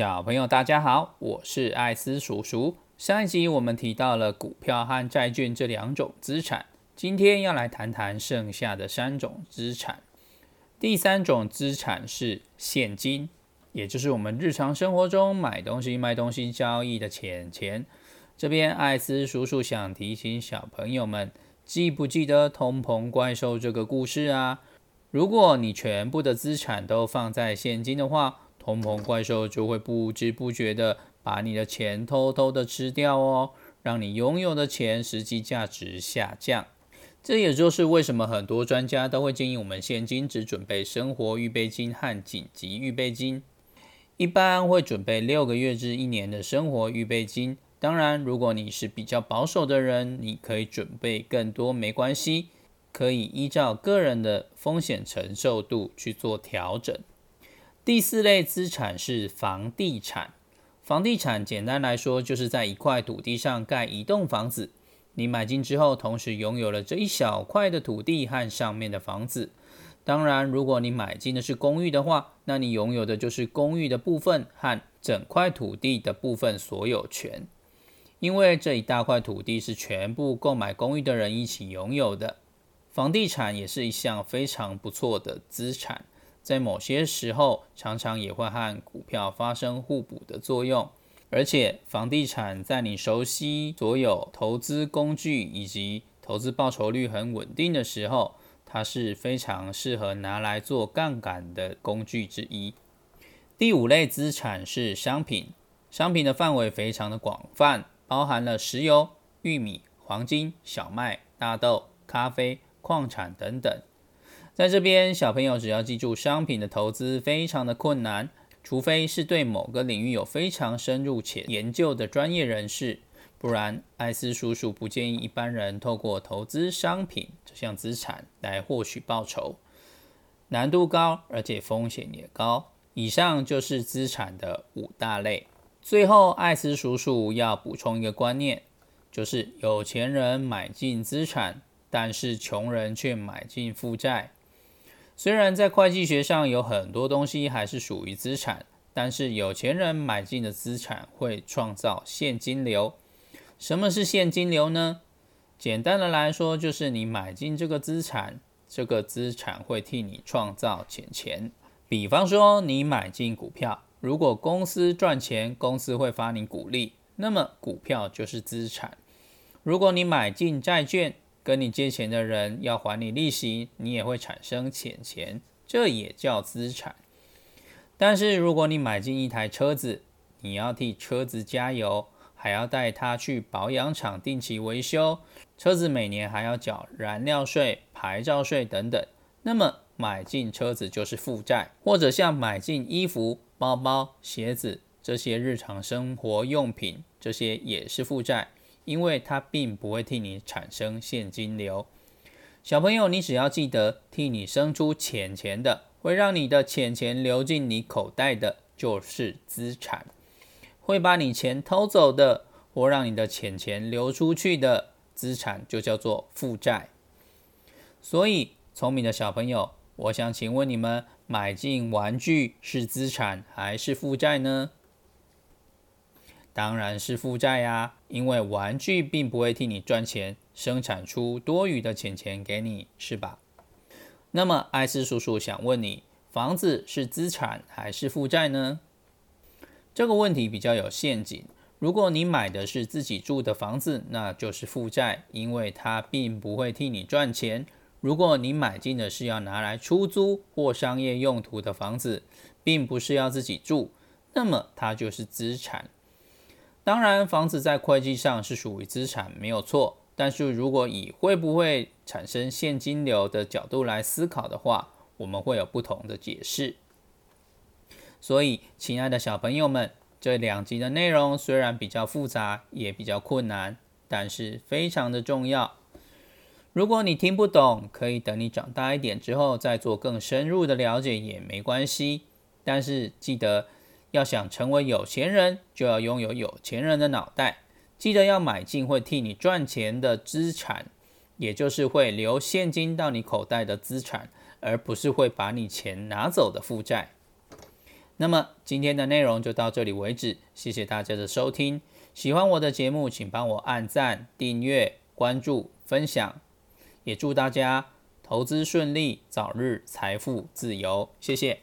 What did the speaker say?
小朋友，大家好，我是艾斯叔叔。上一集我们提到了股票和债券这两种资产，今天要来谈谈剩下的三种资产。第三种资产是现金，也就是我们日常生活中买东西、卖东西交易的钱钱。这边艾斯叔叔想提醒小朋友们，记不记得通膨怪兽这个故事啊？如果你全部的资产都放在现金的话，通膨怪兽就会不知不觉的把你的钱偷偷的吃掉哦，让你拥有的钱实际价值下降。这也就是为什么很多专家都会建议我们现金只准备生活预备金和紧急预备金，一般会准备六个月至一年的生活预备金。当然，如果你是比较保守的人，你可以准备更多没关系，可以依照个人的风险承受度去做调整。第四类资产是房地产。房地产简单来说，就是在一块土地上盖一栋房子。你买进之后，同时拥有了这一小块的土地和上面的房子。当然，如果你买进的是公寓的话，那你拥有的就是公寓的部分和整块土地的部分所有权。因为这一大块土地是全部购买公寓的人一起拥有的。房地产也是一项非常不错的资产。在某些时候，常常也会和股票发生互补的作用，而且房地产在你熟悉所有投资工具以及投资报酬率很稳定的时候，它是非常适合拿来做杠杆的工具之一。第五类资产是商品，商品的范围非常的广泛，包含了石油、玉米、黄金、小麦、大豆、咖啡、矿产等等。在这边，小朋友只要记住，商品的投资非常的困难，除非是对某个领域有非常深入且研究的专业人士，不然艾斯叔叔不建议一般人透过投资商品这项资产来获取报酬，难度高，而且风险也高。以上就是资产的五大类。最后，艾斯叔叔要补充一个观念，就是有钱人买进资产，但是穷人却买进负债。虽然在会计学上有很多东西还是属于资产，但是有钱人买进的资产会创造现金流。什么是现金流呢？简单的来说，就是你买进这个资产，这个资产会替你创造钱钱。比方说，你买进股票，如果公司赚钱，公司会发你股利，那么股票就是资产。如果你买进债券，跟你借钱的人要还你利息，你也会产生钱钱，这也叫资产。但是如果你买进一台车子，你要替车子加油，还要带它去保养厂定期维修，车子每年还要缴燃料税、牌照税等等，那么买进车子就是负债。或者像买进衣服、包包、鞋子这些日常生活用品，这些也是负债。因为它并不会替你产生现金流，小朋友，你只要记得替你生出钱钱的，会让你的钱钱流进你口袋的，就是资产；会把你钱偷走的，或让你的钱钱流出去的资产，就叫做负债。所以，聪明的小朋友，我想请问你们，买进玩具是资产还是负债呢？当然是负债呀，因为玩具并不会替你赚钱，生产出多余的钱钱给你，是吧？那么艾斯叔叔想问你，房子是资产还是负债呢？这个问题比较有陷阱。如果你买的是自己住的房子，那就是负债，因为它并不会替你赚钱。如果你买进的是要拿来出租或商业用途的房子，并不是要自己住，那么它就是资产。当然，房子在会计上是属于资产，没有错。但是如果以会不会产生现金流的角度来思考的话，我们会有不同的解释。所以，亲爱的小朋友们，这两集的内容虽然比较复杂，也比较困难，但是非常的重要。如果你听不懂，可以等你长大一点之后再做更深入的了解也没关系。但是记得。要想成为有钱人，就要拥有有钱人的脑袋。记得要买进会替你赚钱的资产，也就是会留现金到你口袋的资产，而不是会把你钱拿走的负债。那么今天的内容就到这里为止，谢谢大家的收听。喜欢我的节目，请帮我按赞、订阅、关注、分享，也祝大家投资顺利，早日财富自由。谢谢。